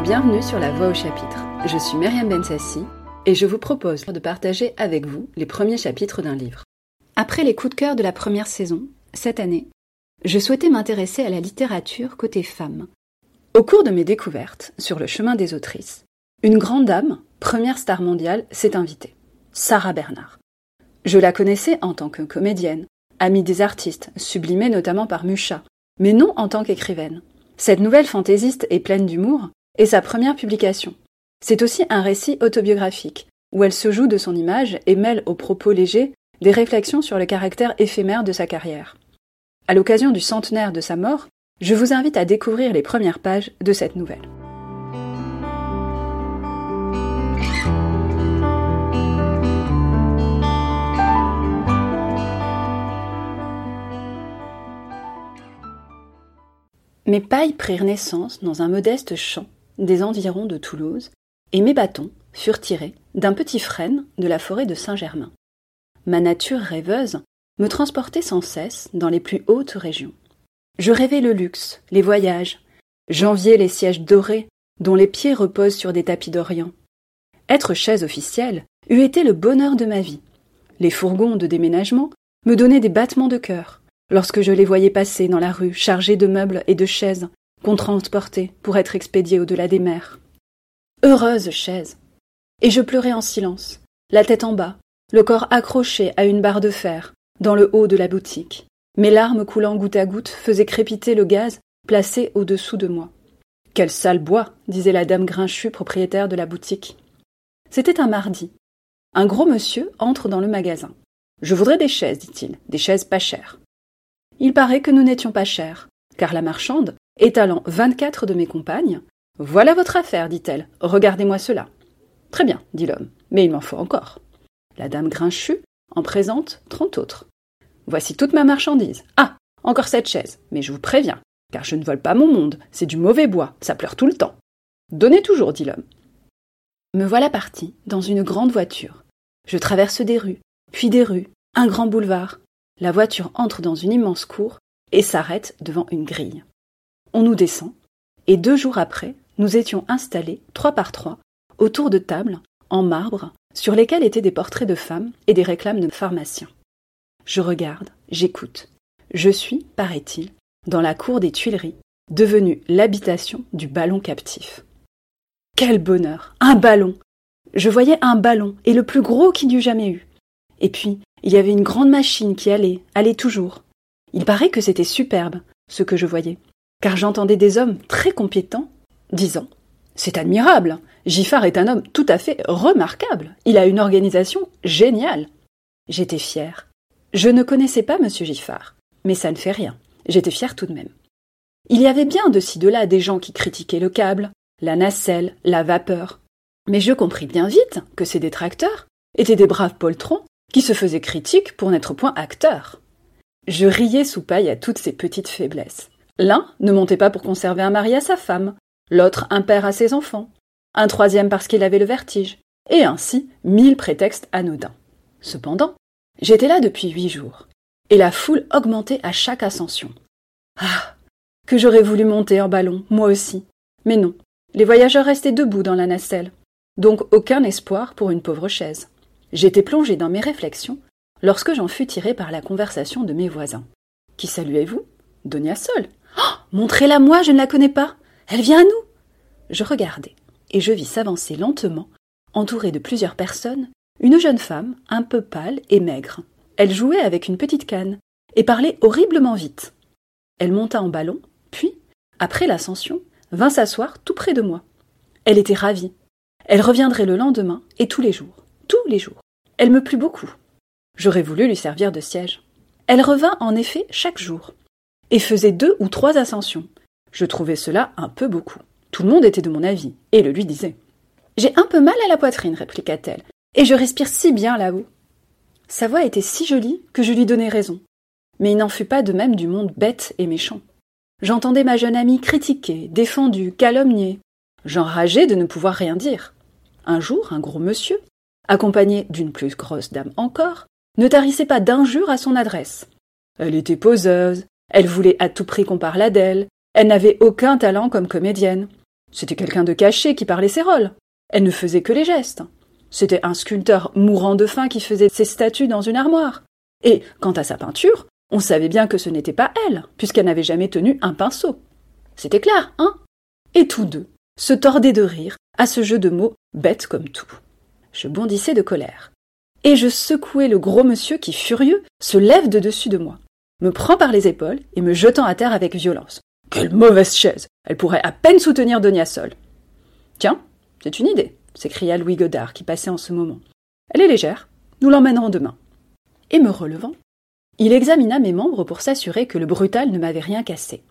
bienvenue sur La Voix au chapitre. Je suis Myriam Bensassi et je vous propose de partager avec vous les premiers chapitres d'un livre. Après les coups de cœur de la première saison, cette année, je souhaitais m'intéresser à la littérature côté femme. Au cours de mes découvertes sur le chemin des autrices, une grande dame, première star mondiale, s'est invitée. Sarah Bernard. Je la connaissais en tant que comédienne, amie des artistes, sublimée notamment par Mucha, mais non en tant qu'écrivaine. Cette nouvelle fantaisiste et pleine d'humour est sa première publication. C'est aussi un récit autobiographique, où elle se joue de son image et mêle aux propos légers des réflexions sur le caractère éphémère de sa carrière. À l'occasion du centenaire de sa mort, je vous invite à découvrir les premières pages de cette nouvelle. Mes pailles prirent naissance dans un modeste champ des environs de Toulouse, et mes bâtons furent tirés d'un petit frêne de la forêt de Saint-Germain. Ma nature rêveuse me transportait sans cesse dans les plus hautes régions. Je rêvais le luxe, les voyages, j'enviais les sièges dorés dont les pieds reposent sur des tapis d'Orient. Être chaise officielle eût été le bonheur de ma vie. Les fourgons de déménagement me donnaient des battements de cœur lorsque je les voyais passer dans la rue chargés de meubles et de chaises qu'on transportait pour être expédiés au-delà des mers. Heureuse chaise. Et je pleurais en silence, la tête en bas, le corps accroché à une barre de fer, dans le haut de la boutique. Mes larmes coulant goutte à goutte faisaient crépiter le gaz placé au-dessous de moi. Quel sale bois, disait la dame grinchue propriétaire de la boutique. C'était un mardi. Un gros monsieur entre dans le magasin. Je voudrais des chaises, dit-il, des chaises pas chères. Il paraît que nous n'étions pas chers, car la marchande, étalant vingt-quatre de mes compagnes, Voilà votre affaire, dit-elle, regardez-moi cela. Très bien, dit l'homme, mais il m'en faut encore. La dame grinchue en présente trente autres. Voici toute ma marchandise. Ah. Encore cette chaise, mais je vous préviens, car je ne vole pas mon monde, c'est du mauvais bois, ça pleure tout le temps. Donnez toujours, dit l'homme. Me voilà parti, dans une grande voiture. Je traverse des rues, puis des rues, un grand boulevard, la voiture entre dans une immense cour et s'arrête devant une grille. On nous descend, et deux jours après, nous étions installés, trois par trois, autour de tables, en marbre, sur lesquelles étaient des portraits de femmes et des réclames de pharmaciens. Je regarde, j'écoute. Je suis, paraît-il, dans la cour des Tuileries, devenue l'habitation du ballon captif. Quel bonheur Un ballon Je voyais un ballon, et le plus gros qu'il eût jamais eu. Et puis, il y avait une grande machine qui allait, allait toujours. Il paraît que c'était superbe, ce que je voyais, car j'entendais des hommes très compétents disant C'est admirable Giffard est un homme tout à fait remarquable. Il a une organisation géniale. J'étais fière. Je ne connaissais pas M. Giffard, mais ça ne fait rien. J'étais fière tout de même. Il y avait bien de ci de là des gens qui critiquaient le câble, la nacelle, la vapeur. Mais je compris bien vite que ces détracteurs étaient des braves poltrons qui se faisait critique pour n'être point acteur. Je riais sous paille à toutes ces petites faiblesses. L'un ne montait pas pour conserver un mari à sa femme, l'autre un père à ses enfants, un troisième parce qu'il avait le vertige, et ainsi mille prétextes anodins. Cependant, j'étais là depuis huit jours, et la foule augmentait à chaque ascension. Ah. Que j'aurais voulu monter en ballon, moi aussi. Mais non, les voyageurs restaient debout dans la nacelle, donc aucun espoir pour une pauvre chaise. J'étais plongé dans mes réflexions lorsque j'en fus tiré par la conversation de mes voisins. Qui saluez-vous? Donia Sol. Oh Montrez-la moi, je ne la connais pas. Elle vient à nous. Je regardai, et je vis s'avancer lentement, entourée de plusieurs personnes, une jeune femme, un peu pâle et maigre. Elle jouait avec une petite canne, et parlait horriblement vite. Elle monta en ballon, puis, après l'ascension, vint s'asseoir tout près de moi. Elle était ravie. Elle reviendrait le lendemain et tous les jours tous les jours. Elle me plut beaucoup. J'aurais voulu lui servir de siège. Elle revint en effet chaque jour, et faisait deux ou trois ascensions. Je trouvais cela un peu beaucoup. Tout le monde était de mon avis, et le lui disait. J'ai un peu mal à la poitrine, répliqua-t-elle, et je respire si bien là-haut. Sa voix était si jolie que je lui donnai raison. Mais il n'en fut pas de même du monde bête et méchant. J'entendais ma jeune amie critiquer, défendue, calomnier. J'enrageais de ne pouvoir rien dire. Un jour, un gros monsieur, accompagnée d'une plus grosse dame encore, ne tarissait pas d'injures à son adresse. Elle était poseuse, elle voulait à tout prix qu'on parlât d'elle, elle n'avait aucun talent comme comédienne. C'était quelqu'un de caché qui parlait ses rôles. Elle ne faisait que les gestes. C'était un sculpteur mourant de faim qui faisait ses statues dans une armoire. Et quant à sa peinture, on savait bien que ce n'était pas elle, puisqu'elle n'avait jamais tenu un pinceau. C'était clair, hein? Et tous deux se tordaient de rire à ce jeu de mots bête comme tout. Je bondissais de colère. Et je secouais le gros monsieur qui, furieux, se lève de dessus de moi, me prend par les épaules et me jetant à terre avec violence. Quelle mauvaise chaise Elle pourrait à peine soutenir Donia Sol. Tiens, c'est une idée, s'écria Louis Godard qui passait en ce moment. Elle est légère, nous l'emmènerons demain. Et me relevant, il examina mes membres pour s'assurer que le brutal ne m'avait rien cassé.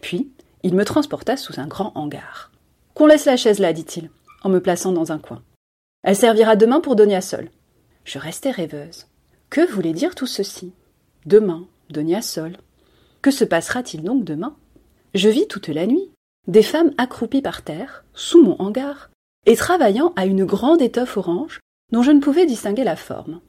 Puis, il me transporta sous un grand hangar. Qu'on laisse la chaise là, dit-il, en me plaçant dans un coin. Elle servira demain pour Donia Sol. Je restais rêveuse. Que voulait dire tout ceci? Demain, Que se passera-t-il donc demain? Je vis toute la nuit des femmes accroupies par terre, sous mon hangar, et travaillant à une grande étoffe orange dont je ne pouvais distinguer la forme.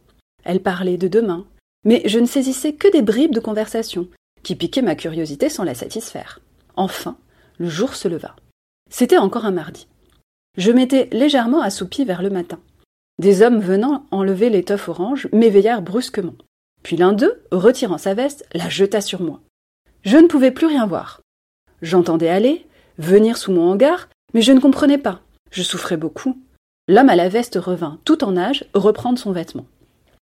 Elles parlaient de demain, mais je ne saisissais que des bribes de conversation, qui piquaient ma curiosité sans la satisfaire. Enfin, le jour se leva. C'était encore un mardi. Je m'étais légèrement assoupi vers le matin. Des hommes venant enlever l'étoffe orange m'éveillèrent brusquement. Puis l'un d'eux, retirant sa veste, la jeta sur moi. Je ne pouvais plus rien voir. J'entendais aller, venir sous mon hangar, mais je ne comprenais pas. Je souffrais beaucoup. L'homme à la veste revint, tout en âge, reprendre son vêtement.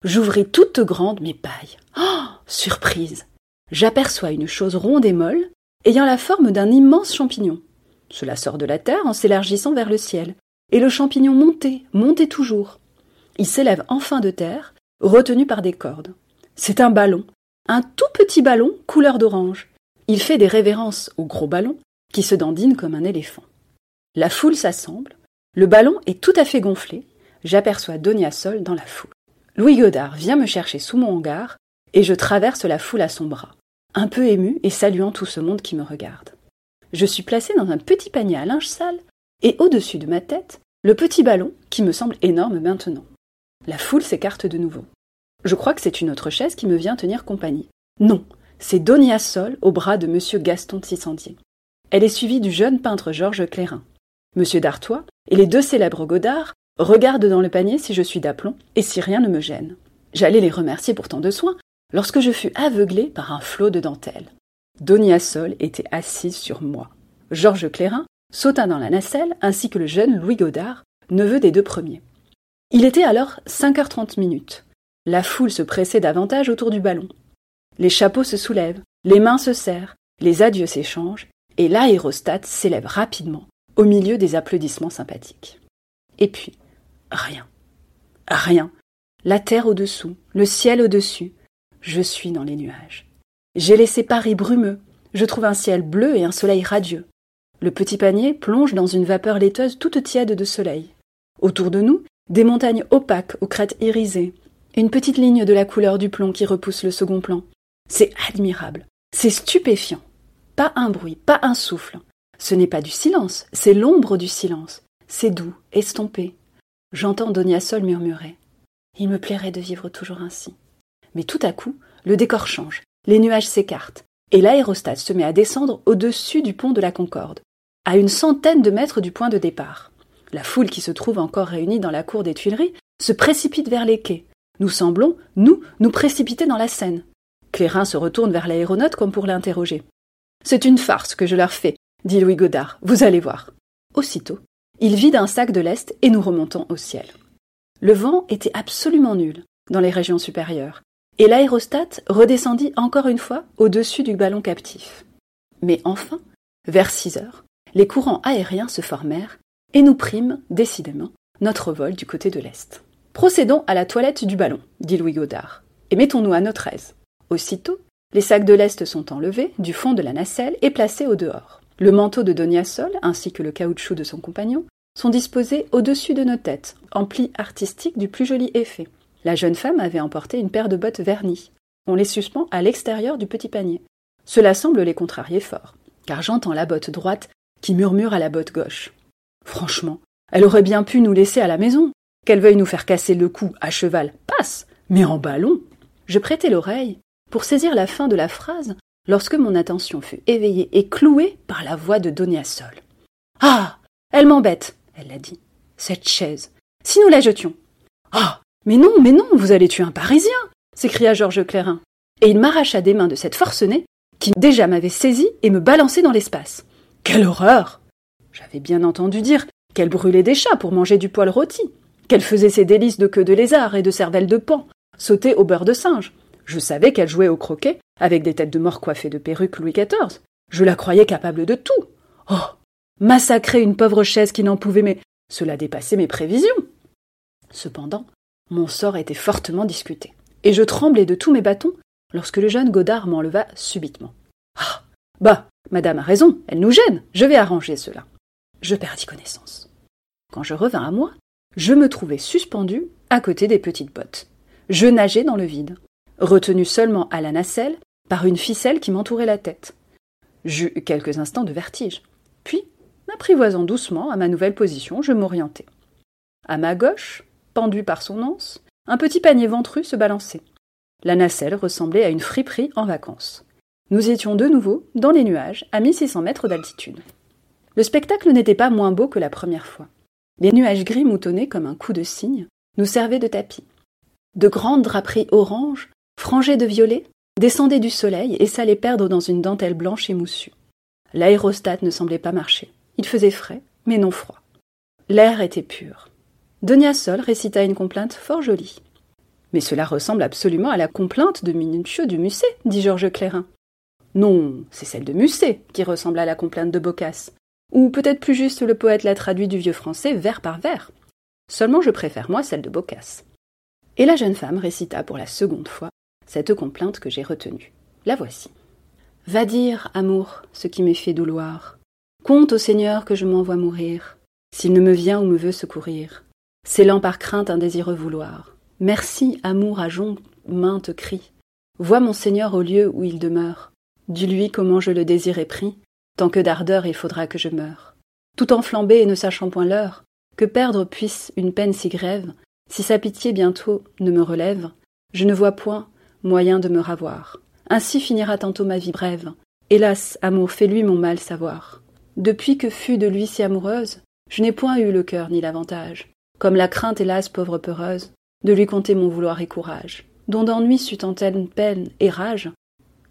J'ouvris toute grande mes pailles. Oh Surprise J'aperçois une chose ronde et molle, ayant la forme d'un immense champignon. Cela sort de la terre en s'élargissant vers le ciel, et le champignon montait, montait toujours. Il s'élève enfin de terre, retenu par des cordes. C'est un ballon, un tout petit ballon couleur d'orange. Il fait des révérences au gros ballon, qui se dandine comme un éléphant. La foule s'assemble, le ballon est tout à fait gonflé, j'aperçois Donia Sol dans la foule. Louis Godard vient me chercher sous mon hangar, et je traverse la foule à son bras, un peu ému et saluant tout ce monde qui me regarde. Je suis placé dans un petit panier à linge sale, et au-dessus de ma tête, le petit ballon qui me semble énorme maintenant. La foule s'écarte de nouveau. Je crois que c'est une autre chaise qui me vient tenir compagnie. Non, c'est Donia Sol au bras de M. Gaston Tissandier. Elle est suivie du jeune peintre Georges Clérin. M. d'Artois et les deux célèbres Godard Regarde dans le panier si je suis d'aplomb et si rien ne me gêne. J'allais les remercier pour tant de soins lorsque je fus aveuglé par un flot de dentelle. Donia Sol était assise sur moi. Georges Clérin sauta dans la nacelle ainsi que le jeune Louis Godard, neveu des deux premiers. Il était alors cinq heures trente minutes. La foule se pressait davantage autour du ballon. Les chapeaux se soulèvent, les mains se serrent, les adieux s'échangent, et l'aérostat s'élève rapidement au milieu des applaudissements sympathiques. Et puis, Rien. Rien. La terre au-dessous, le ciel au-dessus. Je suis dans les nuages. J'ai laissé Paris brumeux. Je trouve un ciel bleu et un soleil radieux. Le petit panier plonge dans une vapeur laiteuse toute tiède de soleil. Autour de nous, des montagnes opaques aux crêtes irisées. Une petite ligne de la couleur du plomb qui repousse le second plan. C'est admirable. C'est stupéfiant. Pas un bruit, pas un souffle. Ce n'est pas du silence, c'est l'ombre du silence. C'est doux, estompé, J'entends Donia Sol murmurer. Il me plairait de vivre toujours ainsi. Mais tout à coup, le décor change, les nuages s'écartent, et l'aérostat se met à descendre au-dessus du pont de la Concorde, à une centaine de mètres du point de départ. La foule qui se trouve encore réunie dans la cour des Tuileries se précipite vers les quais. Nous semblons, nous, nous précipiter dans la Seine. Clérin se retourne vers l'aéronaute comme pour l'interroger. C'est une farce que je leur fais, dit Louis Godard. Vous allez voir. Aussitôt, il vide un sac de lest et nous remontons au ciel. Le vent était absolument nul dans les régions supérieures, et l'aérostat redescendit encore une fois au-dessus du ballon captif. Mais enfin, vers six heures, les courants aériens se formèrent et nous prîmes, décidément, notre vol du côté de l'Est. Procédons à la toilette du ballon, dit Louis Godard, et mettons-nous à notre aise. Aussitôt, les sacs de lest sont enlevés du fond de la nacelle et placés au dehors. Le manteau de Donia Sol, ainsi que le caoutchouc de son compagnon, sont disposés au-dessus de nos têtes, en plis artistiques du plus joli effet. La jeune femme avait emporté une paire de bottes vernies. On les suspend à l'extérieur du petit panier. Cela semble les contrarier fort, car j'entends la botte droite qui murmure à la botte gauche. Franchement, elle aurait bien pu nous laisser à la maison. Qu'elle veuille nous faire casser le cou à cheval, passe, mais en ballon. Je prêtai l'oreille pour saisir la fin de la phrase lorsque mon attention fut éveillée et clouée par la voix de Donia Sol. Ah. Elle m'embête, elle l'a dit. Cette chaise. Si nous la jetions. Ah. Mais non, mais non, vous allez tuer un Parisien s'écria Georges Clairin. Et il m'arracha des mains de cette forcenée qui déjà m'avait saisi et me balançait dans l'espace. Quelle horreur J'avais bien entendu dire qu'elle brûlait des chats pour manger du poil rôti, qu'elle faisait ses délices de queue de lézard et de cervelle de pan, sautées au beurre de singe. Je savais qu'elle jouait au croquet avec des têtes de mort coiffées de perruques Louis XIV. Je la croyais capable de tout. Oh Massacrer une pauvre chaise qui n'en pouvait mais cela dépassait mes prévisions. Cependant, mon sort était fortement discuté, et je tremblais de tous mes bâtons lorsque le jeune Godard m'enleva subitement. Ah Bah, madame a raison, elle nous gêne, je vais arranger cela. Je perdis connaissance. Quand je revins à moi, je me trouvais suspendu à côté des petites bottes. Je nageais dans le vide, retenu seulement à la nacelle par une ficelle qui m'entourait la tête. J'eus quelques instants de vertige. Puis, m'apprivoisant doucement à ma nouvelle position, je m'orientai. À ma gauche, pendu par son anse, un petit panier ventru se balançait. La nacelle ressemblait à une friperie en vacances. Nous étions de nouveau dans les nuages, à 1600 mètres d'altitude. Le spectacle n'était pas moins beau que la première fois. Les nuages gris moutonnés comme un coup de cygne nous servaient de tapis. De grandes draperies oranges, frangées de violet, descendaient du soleil et s'allaient perdre dans une dentelle blanche et moussue. L'aérostat ne semblait pas marcher. Il faisait frais, mais non froid. L'air était pur. Donia Sol récita une complainte fort jolie. Mais cela ressemble absolument à la complainte de Minuccio du Musset, dit Georges Clairin. Non, c'est celle de Musset qui ressemble à la complainte de Boccace. Ou peut-être plus juste le poète l'a traduit du vieux français vers par vers. Seulement je préfère moi celle de Boccace. Et la jeune femme récita pour la seconde fois cette complainte que j'ai retenue. La voici. Va dire, amour, ce qui m'est fait douloir. Compte au Seigneur que je m'envoie mourir, s'il ne me vient ou me veut secourir, scellant par crainte un désireux vouloir. Merci, amour, à jonc mainte cri. Vois mon Seigneur au lieu où il demeure. Dis-lui comment je le désirais pris, tant que d'ardeur il faudra que je meure. Tout enflambé et ne sachant point l'heure, que perdre puisse une peine si grève, si sa pitié bientôt ne me relève, je ne vois point moyen de me ravoir. Ainsi finira tantôt ma vie brève. Hélas, amour, fais-lui mon mal savoir. Depuis que fus de lui si amoureuse, je n'ai point eu le cœur ni l'avantage, comme la crainte, hélas, pauvre peureuse, de lui compter mon vouloir et courage, dont d'ennui sut en telle peine et rage,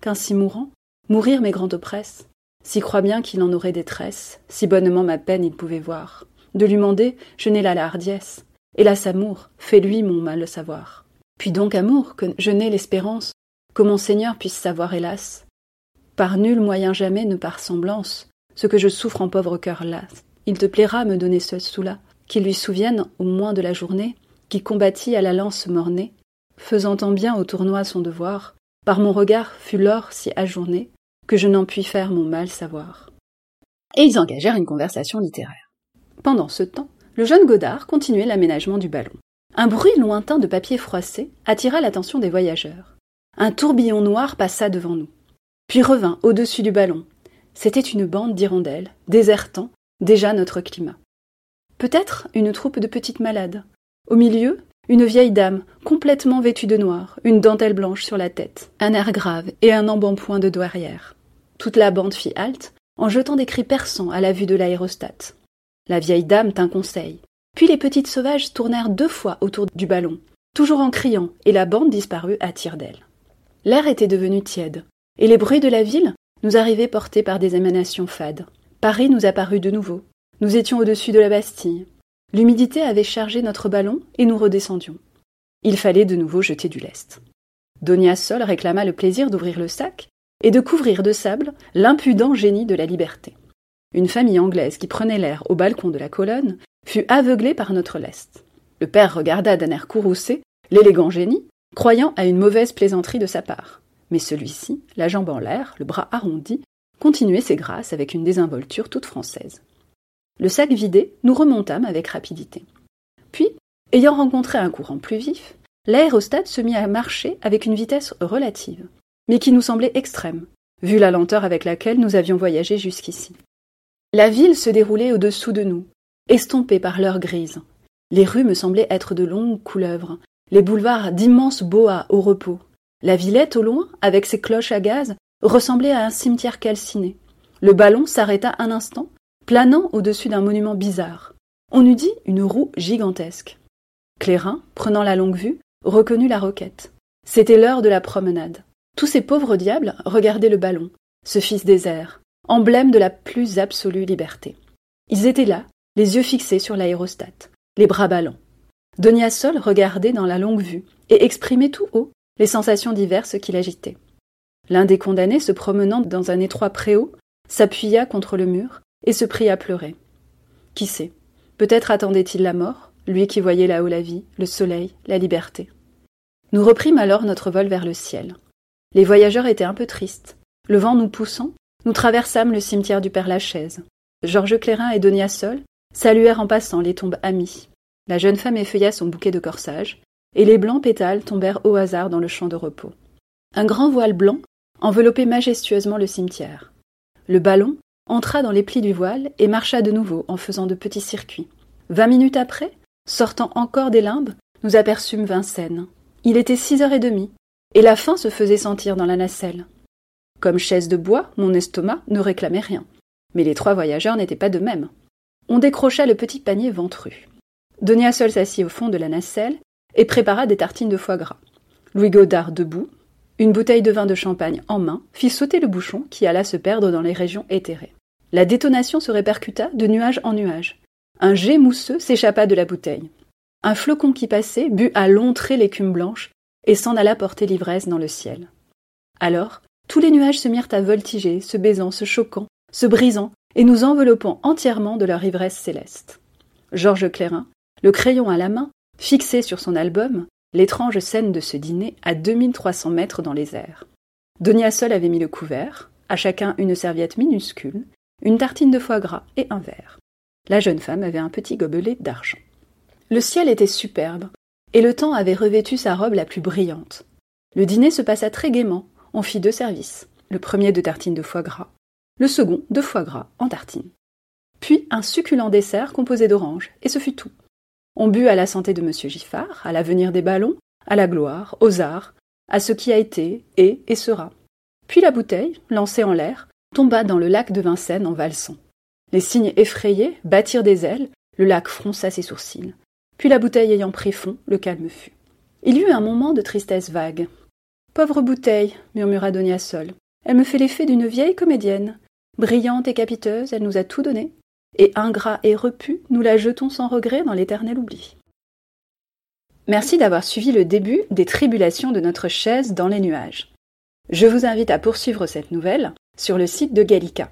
qu'ainsi mourant, mourir mes grandes oppresses, si croit bien qu'il en aurait détresse, si bonnement ma peine il pouvait voir. De lui mander, je n'ai là la hardiesse. Hélas, amour, fais-lui mon mal savoir. Puis donc, amour, que je n'ai l'espérance que mon Seigneur puisse savoir, hélas, par nul moyen jamais ne par semblance, ce que je souffre en pauvre cœur las. Il te plaira me donner ce sous-là, qu'il lui souvienne, au moins de la journée, qui combattit à la lance mornée, faisant tant bien au tournoi son devoir, par mon regard fut l'or si ajourné, que je n'en puis faire mon mal savoir. Et ils engagèrent une conversation littéraire. Pendant ce temps, le jeune Godard continuait l'aménagement du ballon. Un bruit lointain de papier froissé attira l'attention des voyageurs. Un tourbillon noir passa devant nous, puis revint au-dessus du ballon. C'était une bande d'hirondelles, désertant déjà notre climat. Peut-être une troupe de petites malades, au milieu, une vieille dame, complètement vêtue de noir, une dentelle blanche sur la tête, un air grave et un embonpoint de douairière. Toute la bande fit halte, en jetant des cris perçants à la vue de l'aérostat. La vieille dame tint conseil. Puis les petites sauvages tournèrent deux fois autour du ballon, toujours en criant, et la bande disparut à tire d'aile. L'air était devenu tiède, et les bruits de la ville nous arrivaient portés par des émanations fades. Paris nous apparut de nouveau. Nous étions au-dessus de la Bastille. L'humidité avait chargé notre ballon et nous redescendions. Il fallait de nouveau jeter du lest. Donia Sol réclama le plaisir d'ouvrir le sac et de couvrir de sable l'impudent génie de la liberté. Une famille anglaise qui prenait l'air au balcon de la colonne fut aveuglée par notre lest. Le père regarda d'un air courroucé l'élégant génie, croyant à une mauvaise plaisanterie de sa part. Mais celui-ci, la jambe en l'air, le bras arrondi, continuait ses grâces avec une désinvolture toute française. Le sac vidé, nous remontâmes avec rapidité. Puis, ayant rencontré un courant plus vif, l'aérostat se mit à marcher avec une vitesse relative, mais qui nous semblait extrême, vu la lenteur avec laquelle nous avions voyagé jusqu'ici. La ville se déroulait au-dessous de nous, estompée par l'heure grise. Les rues me semblaient être de longues couleuvres, les boulevards d'immenses boas au repos. La Villette, au loin, avec ses cloches à gaz, ressemblait à un cimetière calciné. Le ballon s'arrêta un instant, planant au-dessus d'un monument bizarre. On eût dit une roue gigantesque. Clérin, prenant la longue vue, reconnut la roquette. C'était l'heure de la promenade. Tous ces pauvres diables regardaient le ballon, ce fils airs, emblème de la plus absolue liberté. Ils étaient là, les yeux fixés sur l'aérostat, les bras ballants. Sol regardait dans la longue vue et exprimait tout haut les sensations diverses qui l'agitaient. L'un des condamnés, se promenant dans un étroit préau, s'appuya contre le mur et se prit à pleurer. Qui sait Peut-être attendait-il la mort, lui qui voyait là-haut la vie, le soleil, la liberté. Nous reprîmes alors notre vol vers le ciel. Les voyageurs étaient un peu tristes. Le vent nous poussant, nous traversâmes le cimetière du Père-Lachaise. Georges Clérin et Donia Sol saluèrent en passant les tombes amies. La jeune femme effeuilla son bouquet de corsage, et les blancs pétales tombèrent au hasard dans le champ de repos. Un grand voile blanc enveloppait majestueusement le cimetière. Le ballon entra dans les plis du voile et marcha de nouveau en faisant de petits circuits. Vingt minutes après, sortant encore des limbes, nous aperçûmes Vincennes. Il était six heures et demie, et la faim se faisait sentir dans la nacelle. Comme chaise de bois, mon estomac ne réclamait rien. Mais les trois voyageurs n'étaient pas de même. On décrocha le petit panier ventru. Donia seul s'assit au fond de la nacelle et prépara des tartines de foie gras. Louis Godard debout, une bouteille de vin de champagne en main, fit sauter le bouchon qui alla se perdre dans les régions éthérées. La détonation se répercuta de nuage en nuage. Un jet mousseux s'échappa de la bouteille. Un flocon qui passait but à longs traits l'écume blanche et s'en alla porter l'ivresse dans le ciel. Alors, tous les nuages se mirent à voltiger, se baisant, se choquant, se brisant, et nous enveloppant entièrement de leur ivresse céleste. Georges Clérin, le crayon à la main, fixait sur son album l'étrange scène de ce dîner à 2300 mètres dans les airs. Donia seul avait mis le couvert, à chacun une serviette minuscule, une tartine de foie gras et un verre. La jeune femme avait un petit gobelet d'argent. Le ciel était superbe, et le temps avait revêtu sa robe la plus brillante. Le dîner se passa très gaiement, on fit deux services, le premier de tartines de foie gras, le second de foie gras en tartines. Puis un succulent dessert composé d'oranges, et ce fut tout. On but à la santé de M. Giffard, à l'avenir des ballons, à la gloire, aux arts, à ce qui a été, est et sera. Puis la bouteille, lancée en l'air, tomba dans le lac de Vincennes en valsant. Les cygnes effrayés battirent des ailes, le lac fronça ses sourcils. Puis la bouteille ayant pris fond, le calme fut. Il y eut un moment de tristesse vague. Pauvre bouteille, murmura Donia Sol. Elle me fait l'effet d'une vieille comédienne. Brillante et capiteuse, elle nous a tout donné et ingrat et repu, nous la jetons sans regret dans l'éternel oubli. Merci d'avoir suivi le début des tribulations de notre chaise dans les nuages. Je vous invite à poursuivre cette nouvelle sur le site de Gallica.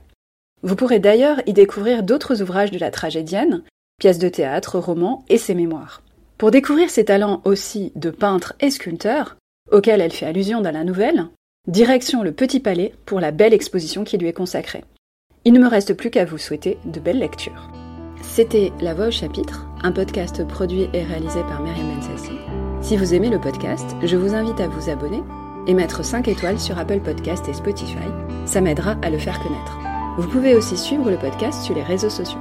Vous pourrez d'ailleurs y découvrir d'autres ouvrages de la tragédienne, pièces de théâtre, romans et ses mémoires. Pour découvrir ses talents aussi de peintre et sculpteur, auxquels elle fait allusion dans la nouvelle, direction le Petit Palais pour la belle exposition qui lui est consacrée. Il ne me reste plus qu'à vous souhaiter de belles lectures. C'était La Voix au chapitre, un podcast produit et réalisé par Myriam Bensassi. Si vous aimez le podcast, je vous invite à vous abonner et mettre 5 étoiles sur Apple Podcast et Spotify. Ça m'aidera à le faire connaître. Vous pouvez aussi suivre le podcast sur les réseaux sociaux.